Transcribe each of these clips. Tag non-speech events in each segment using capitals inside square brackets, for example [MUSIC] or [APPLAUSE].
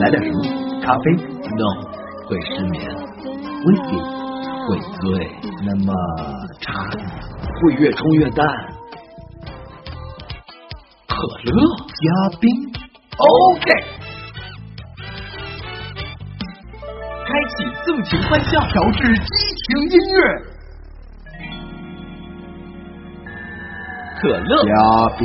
来点什么？咖啡？No，会失眠。Whisky 会醉。那么茶会越冲越淡。可乐加冰？OK。开启纵情欢笑，调制激情音乐。可乐加冰。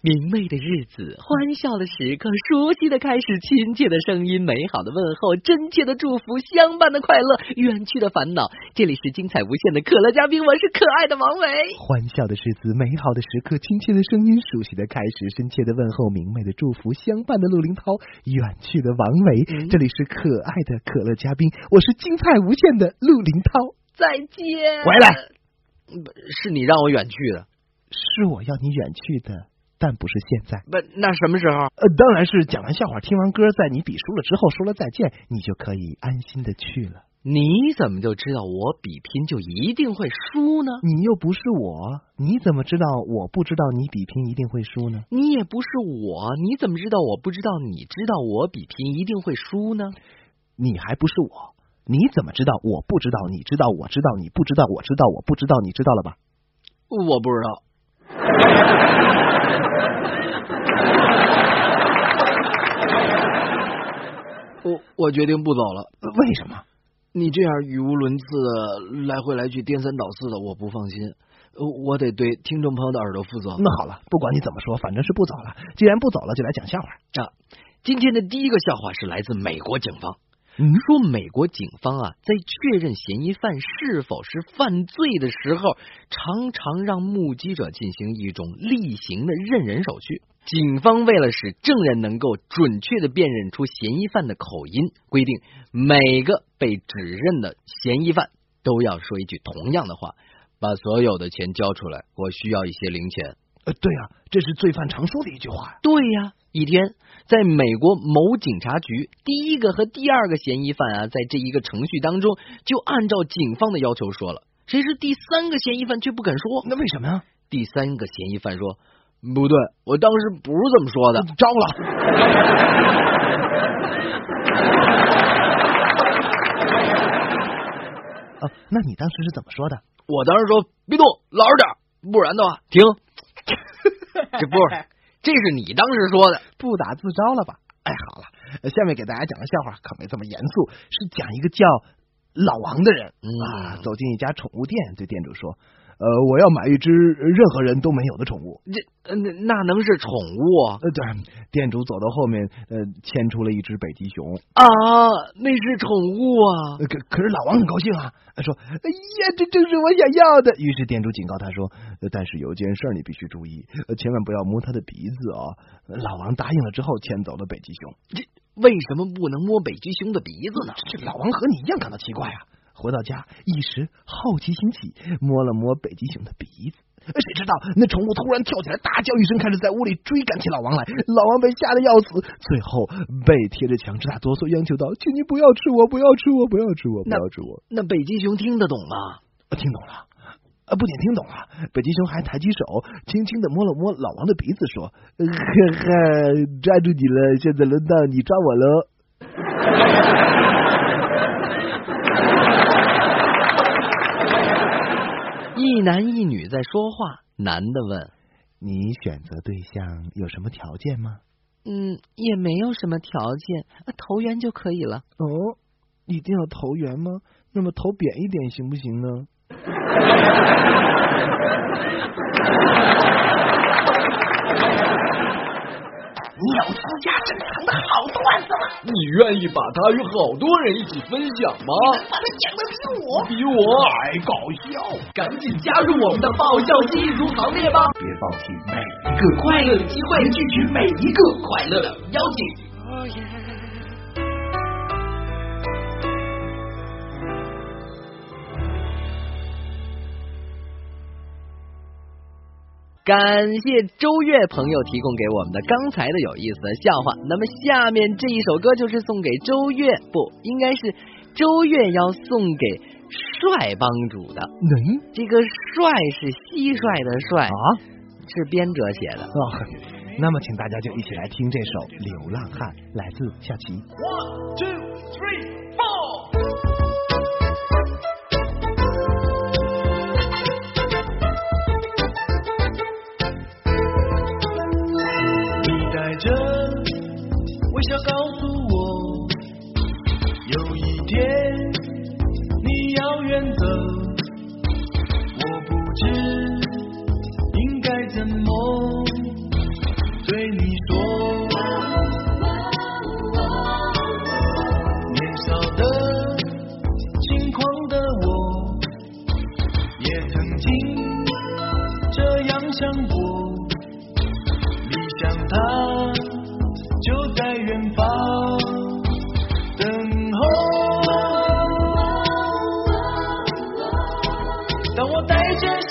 明媚的日子，欢笑的时刻，熟悉的开始，亲切的声音，美好的问候，真切的祝福，相伴的快乐，远去的烦恼。这里是精彩无限的可乐嘉宾，我是可爱的王维。欢笑的日子，美好的时刻，亲切的声音，熟悉的开始，深切的问候，明媚的祝福，相伴的陆林涛，远去的王维。这里是可爱的可乐嘉宾，我是精彩无限的陆林涛。再见。回来，是你让我远去的，是我要你远去的。但不是现在，不，那什么时候？呃，当然是讲完笑话、听完歌，在你比输了之后说了再见，你就可以安心的去了。你怎么就知道我比拼就一定会输呢？你又不是我，你怎么知道我不知道你比拼一定会输呢？你也不是我，你怎么知道我不知道你知道我比拼一定会输呢？你还不是我，你怎么知道我不知道你知道我知道你不知道我知道我不知道你知道了吧？我不知道。我我决定不走了。为什么？你这样语无伦次的来回来去颠三倒四的，我不放心。我得对听众朋友的耳朵负责。那好了，不管你怎么说，反正是不走了。既然不走了，就来讲笑话啊！今天的第一个笑话是来自美国警方。说美国警方啊，在确认嫌疑犯是否是犯罪的时候，常常让目击者进行一种例行的认人手续。警方为了使证人能够准确的辨认出嫌疑犯的口音，规定每个被指认的嫌疑犯都要说一句同样的话：“把所有的钱交出来，我需要一些零钱。”呃，对啊，这是罪犯常说的一句话。对呀，一天。在美国某警察局，第一个和第二个嫌疑犯啊，在这一个程序当中，就按照警方的要求说了。谁是第三个嫌疑犯却不肯说？那为什么呀？第三个嫌疑犯说：“不对，我当时不是这么说的。”招了。[LAUGHS] 哦，那你当时是怎么说的？我当时说：“别动，老实点，不然的话，停。”这不是。这是你当时说的，不打自招了吧？哎，好了，下面给大家讲个笑话，可没这么严肃，是讲一个叫老王的人啊，走进一家宠物店，对店主说。呃，我要买一只任何人都没有的宠物。这那那能是宠物？呃，对，店主走到后面，呃，牵出了一只北极熊。啊，那是宠物啊！可可是老王很高兴啊，说：“哎呀，这正是我想要的。”于是店主警告他说：“但是有件事你必须注意，千万不要摸他的鼻子啊！”老王答应了之后，牵走了北极熊。这为什么不能摸北极熊的鼻子呢？这老王和你一样感到奇怪啊。回到家，一时好奇心起，摸了摸北极熊的鼻子。谁知道那宠物突然跳起来，大叫一声，开始在屋里追赶起老王来。老王被吓得要死，最后背贴着墙直打哆嗦，央求道：“请你不要吃我，不要吃我，不要吃我，不要吃我。”那北极熊听得懂吗？听懂了，啊，不仅听懂了，北极熊还抬起手，轻轻的摸了摸老王的鼻子，说：“呵呵，抓住你了，现在轮到你抓我喽。”一男一女在说话，男的问：“你选择对象有什么条件吗？”“嗯，也没有什么条件，投缘就可以了。”“哦，一定要投缘吗？那么投扁一点行不行呢？” [LAUGHS] 鸟私家珍藏的好段子吗？你愿意把它与好多人一起分享吗？把它讲的比我比我还搞笑，赶紧加入我们的爆笑一族行列吧！别放弃每一个快乐的机会，拒绝每一个快乐的邀请。感谢周月朋友提供给我们的刚才的有意思的笑话。那么下面这一首歌就是送给周月，不应该是周月要送给帅帮主的。嗯，这个帅是蟋蟀的帅啊。是编者写的。哦，那么请大家就一起来听这首《流浪汉》，来自夏奇。One, two, three, four.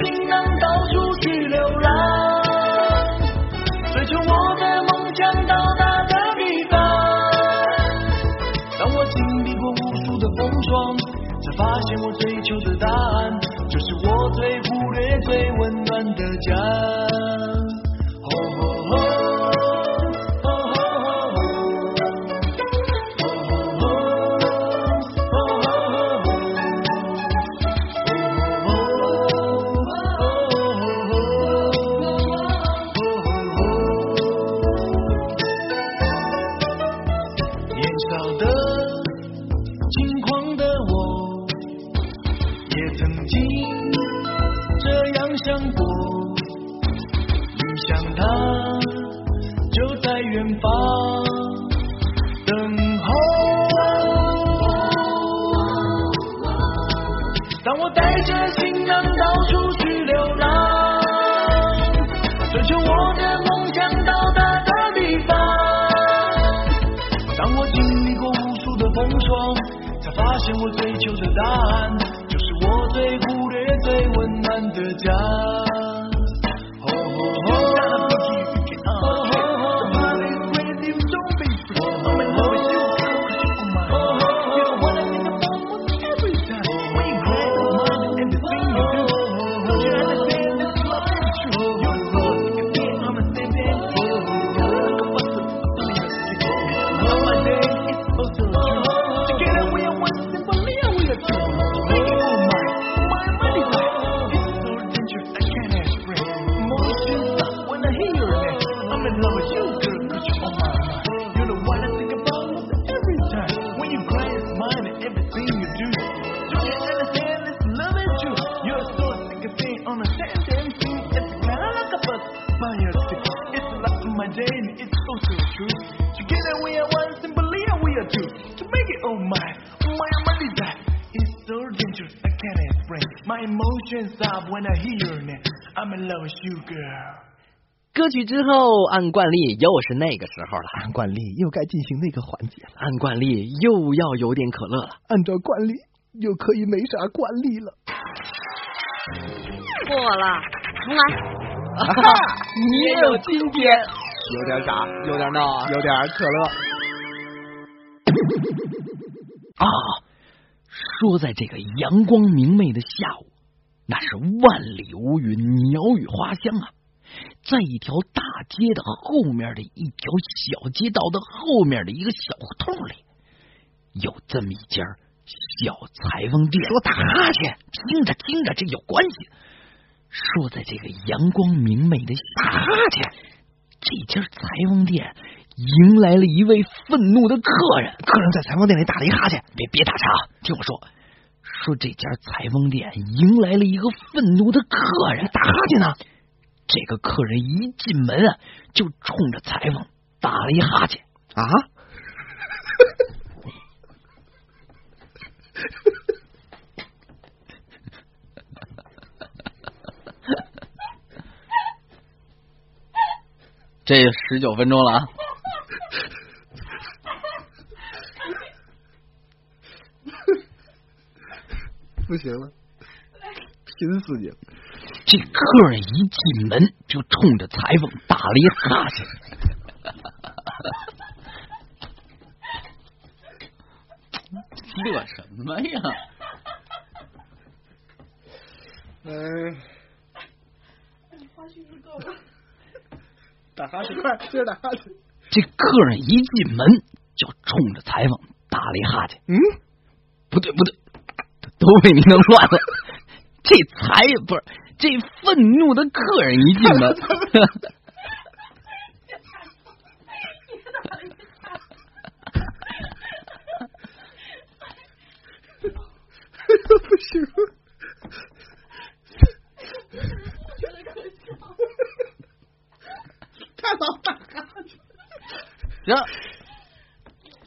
行囊到处去流浪，追求我的梦想到达的地方。当我经历过无数的风霜，才发现我追求的答案，就是我最忽略、最温暖的家。想过。你想他就在远方 When I hear. I'm in love with you, girl. 歌曲之后，按惯例又是那个时候了。按惯例又该进行那个环节了，按惯例又要有点可乐了。按照惯例又可以没啥惯例了。过了，重来。[LAUGHS] 你也有今天，有点傻，有点闹，有点可乐。啊！说在这个阳光明媚的下午，那是万里无云，鸟语花香啊！在一条大街的后面的一条小街道的后面的一个小胡同里，有这么一家小裁缝店。说打哈欠，听着听着，这有关系。说在这个阳光明媚的打哈欠，这家裁缝店迎来了一位愤怒的客人。客人在裁缝店里打了一哈欠，别别打岔，听我说。说这家裁缝店迎来了一个愤怒的客人，打哈欠呢。这个客人一进门啊，就冲着裁缝打了一哈欠啊！[LAUGHS] 这十九分钟了啊！不行了，拼死你！这客人一进门就冲着裁缝打了一哈欠，乐什么呀？[LAUGHS] 嗯，[LAUGHS] 打哈欠，快，接着打哈欠。这客人一进门就冲着裁缝打了一哈欠。嗯，不对不对，都被你弄乱了。这才不是这愤怒的客人一进门，不行。太老打哈欠。行，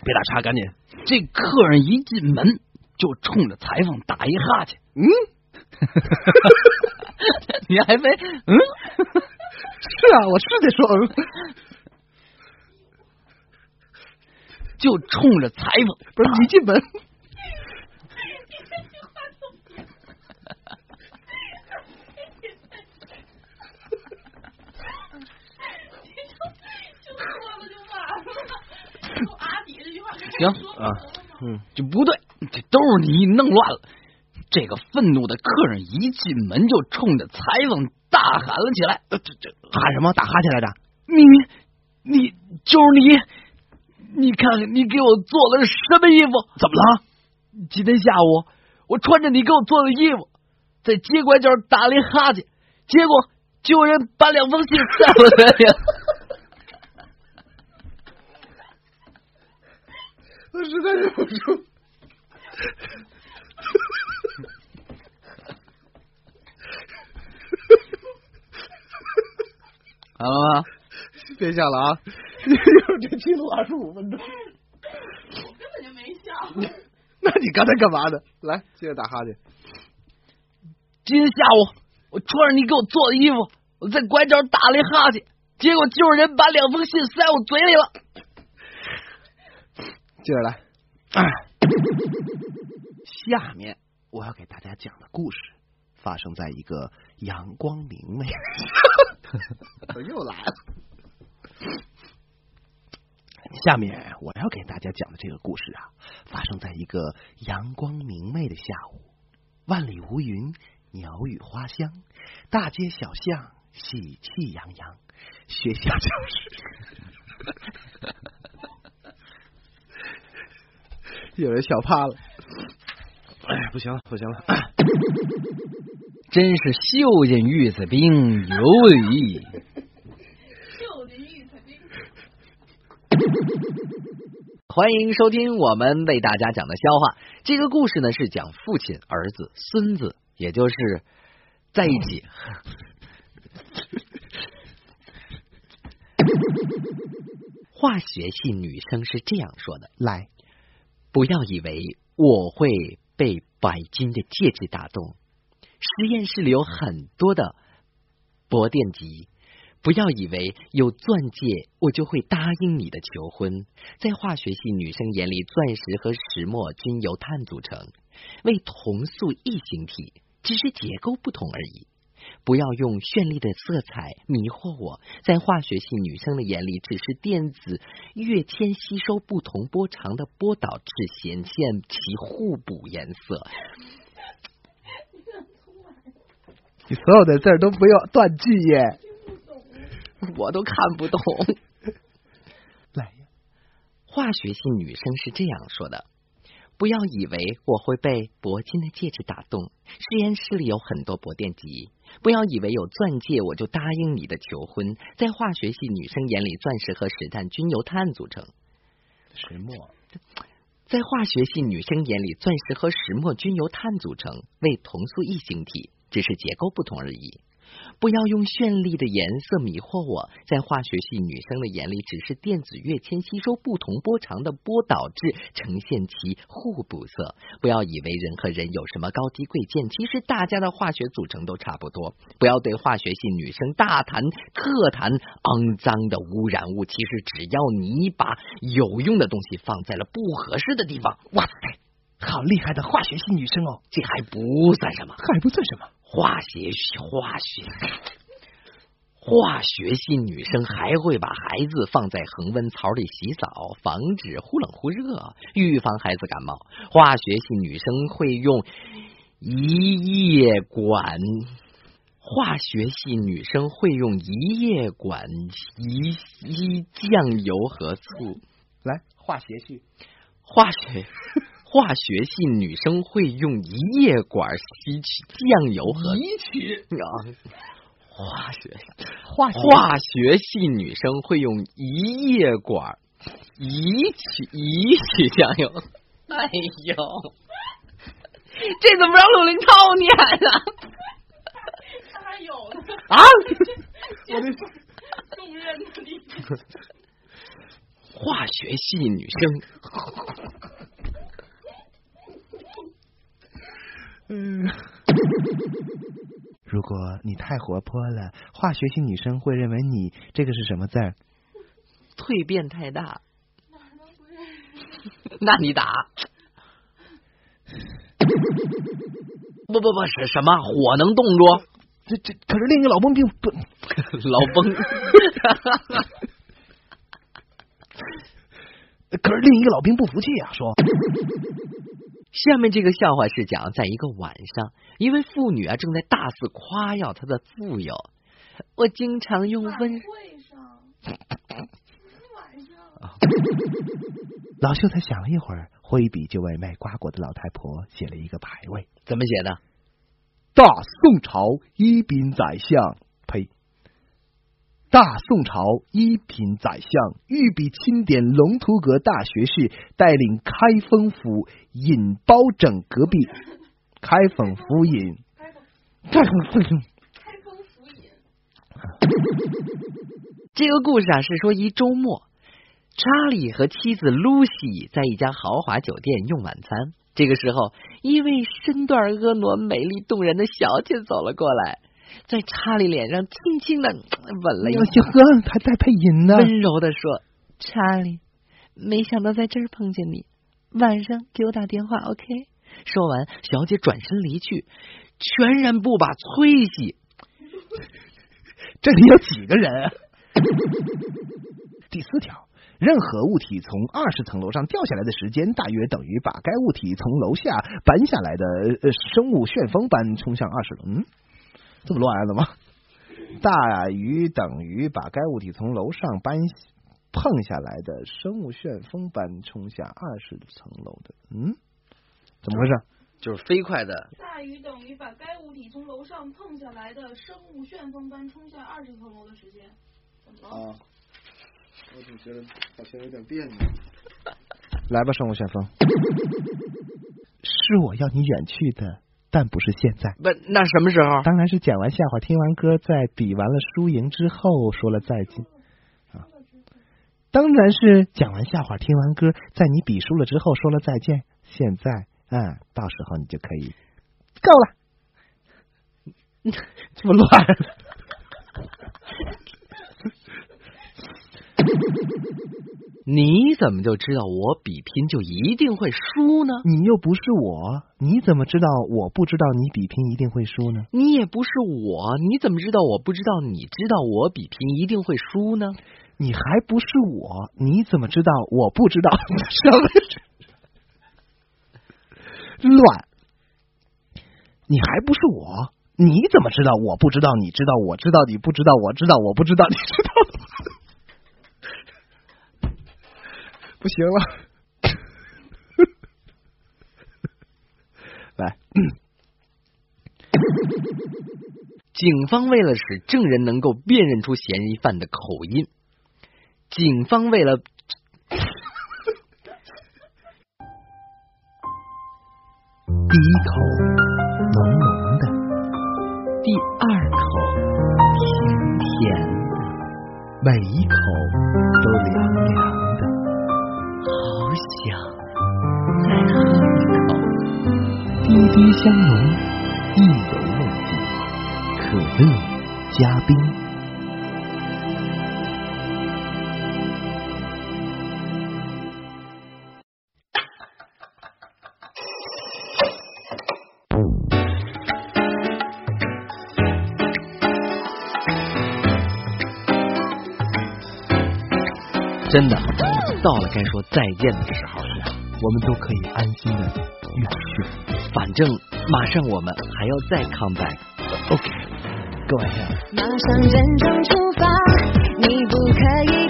别打岔，赶紧。这客人一进门就冲着裁缝打一哈欠。嗯，[LAUGHS] 你还没嗯？[LAUGHS] 是啊，我是得说嗯。就冲着裁缝，不是你进门。[LAUGHS] 行啊，嗯，就不对，这都是你弄乱了。这个愤怒的客人一进门就冲着裁缝大喊了起来：“这这喊什么？打哈欠来着？你你就是你，你看看你给我做了什么衣服？怎么了？今天下午我穿着你给我做的衣服，在街拐角打了一哈欠，结果就有人把两封信塞我嘴里。”我实在忍不住。[LAUGHS] 好了吗？别笑了啊！[LAUGHS] 这记录二十五分钟。我根本就没笑。[LAUGHS] 那你刚才干嘛呢？来，接着打哈欠。今天下午，我穿着你给我做的衣服，我在拐角打了一哈欠，结果就有人把两封信塞我嘴里了。接着来。[COUGHS] 下面我要给大家讲的故事，发生在一个阳光明媚。我 [LAUGHS] 又来了。下面我要给大家讲的这个故事啊，发生在一个阳光明媚的下午，万里无云，鸟语花香，大街小巷喜气洋洋，学校教室。[LAUGHS] 有人笑怕了。哎，不行了，不行了。[LAUGHS] 真是绣尽玉子冰，有理。绣尽玉子冰。欢迎收听我们为大家讲的笑话。这个故事呢是讲父亲、儿子、孙子，也就是在一起。[LAUGHS] 化学系女生是这样说的：“来，不要以为我会被白金的戒指打动。实验室里有很多的铂电极。不要以为有钻戒我就会答应你的求婚。在化学系女生眼里，钻石和石墨均由碳组成，为同素异形体，只是结构不同而已。不要用绚丽的色彩迷惑我，在化学系女生的眼里，只是电子跃迁吸收不同波长的波导致显现其互补颜色。你所有的字儿都不要断句耶，我都看不懂。[LAUGHS] 来呀，化学系女生是这样说的：不要以为我会被铂金的戒指打动，实验室里有很多铂电极。不要以为有钻戒我就答应你的求婚，在化学系女生眼里，钻石和石炭均由碳组成。石墨，在化学系女生眼里，钻石和石墨均由碳组成，为同素异形体，只是结构不同而已。不要用绚丽的颜色迷惑我，在化学系女生的眼里，只是电子跃迁吸收不同波长的波导致呈现其互补色。不要以为人和人有什么高低贵贱，其实大家的化学组成都差不多。不要对化学系女生大谈特谈肮脏的污染物，其实只要你把有用的东西放在了不合适的地方，哇塞，好厉害的化学系女生哦！这还不算什么，还不算什么。化学化学化学系女生还会把孩子放在恒温槽里洗澡，防止忽冷忽热，预防孩子感冒。化学系女生会用一液管，化学系女生会用一夜管一一酱油和醋。来，化学系，化学化学系女生会用一液管吸取酱油和一起啊。化学化化学系女生会用一液管一起一起酱油。哎呦，这怎么让陆林涛念呢？他还有呢，啊！我的重任的地方。化学系女生嗯，[LAUGHS] 如果你太活泼了，化学系女生会认为你这个是什么字儿？蜕变太大，哪都不认识。那你打。[LAUGHS] 不不不是什么火能冻住这这可是另一个老崩并不，[LAUGHS] 老崩，可是另一个老兵不服气啊，说下面这个笑话是讲，在一个晚上，一位妇女啊正在大肆夸耀她的富有。我经常用温晚上，晚上 [LAUGHS] 老秀才想了一会儿，挥笔就为卖瓜果的老太婆写了一个牌位：怎么写的？大宋朝一品宰相，呸！大宋朝一品宰相御笔钦点龙图阁大学士，带领开封府引包拯隔壁，[LAUGHS] 开封府尹，开封开封开封府尹，这个故事啊是说一周末，查理和妻子露西在一家豪华酒店用晚餐。这个时候，一位身段婀娜、美丽动人的小姐走了过来，在查理脸上轻轻的吻了一下，还带配音呢。温柔的说：“查理，没想到在这儿碰见你，晚上给我打电话，OK？” 说完，小姐转身离去，全然不把崔西这里有几个人啊？第四条，任何物体从二十层楼上掉下来的时间，大约等于把该物体从楼下搬下来的呃生物旋风般冲向二十楼。嗯，这么乱的吗？[LAUGHS] 大于等于把该物体从楼上搬碰下来的生物旋风般冲下二十层楼的。嗯，怎么回事？就是飞快的大于等于把该物体从楼上碰下来的生物旋风般冲下二十层楼的时间。怎么了？啊，我总觉得好像有点别扭。[LAUGHS] 来吧，生物旋风，[LAUGHS] 是我要你远去的，但不是现在。不，那什么时候？当然是讲完笑话、听完歌，在比完了输赢之后说了再见。啊，当然是讲完笑话、听完歌，在你比输了之后说了再见。现在，嗯，到时候你就可以够了。[LAUGHS] 这么乱。[LAUGHS] 你怎么就知道我比拼就一定会输呢？你又不是我，你怎么知道我不知道你比拼一定会输呢？你也不是我，你怎么知道我不知道你知道我比拼一定会输呢？你还不是我，你怎么知道我不知道？什 [LAUGHS] 么乱？你还不是我，你怎么知道我不知道？你知道我知道你不知道我知道我不知道你知道？不行了，[LAUGHS] 来，警方为了使证人能够辨认出嫌疑犯的口音，警方为了第一口浓浓的，第二口甜甜的，每一口滴滴香浓，意犹未尽。可乐加冰。真的，到了该说再见的时候了。我们都可以安心的远去。反正马上我们还要再 come back ok 各位马上整装出发你不可以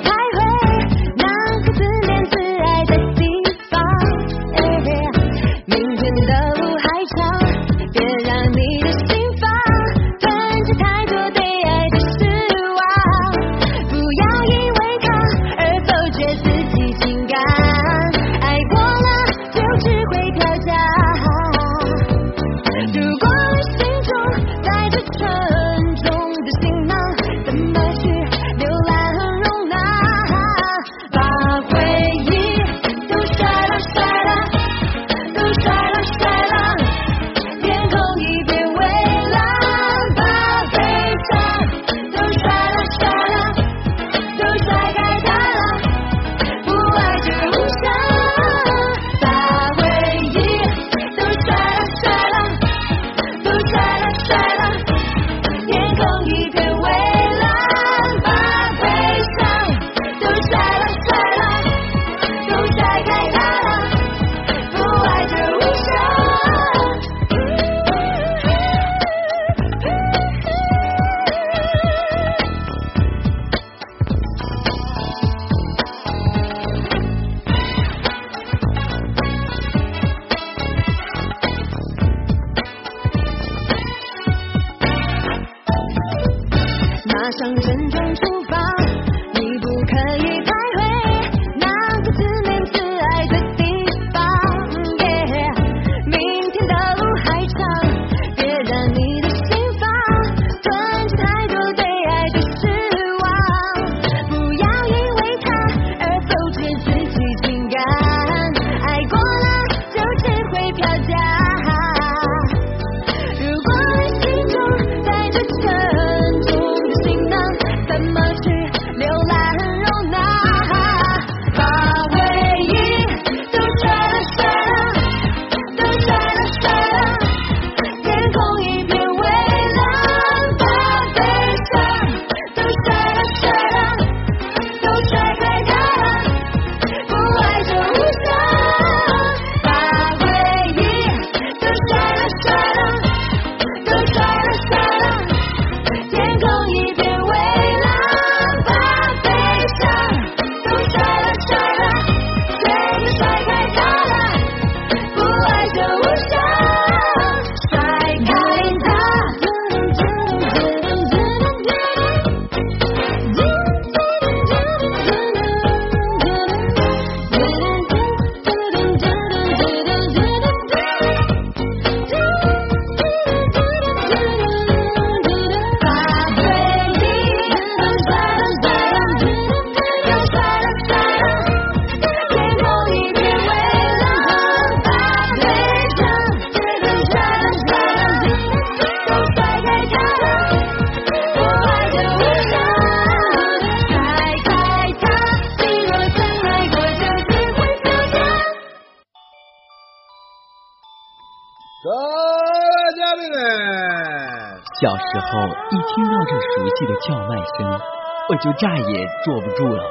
时候一听到这熟悉的叫卖声我就再也坐不住了。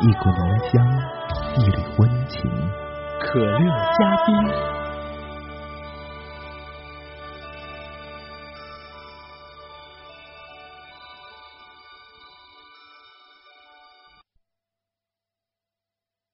一股浓香一缕温情可乐加冰。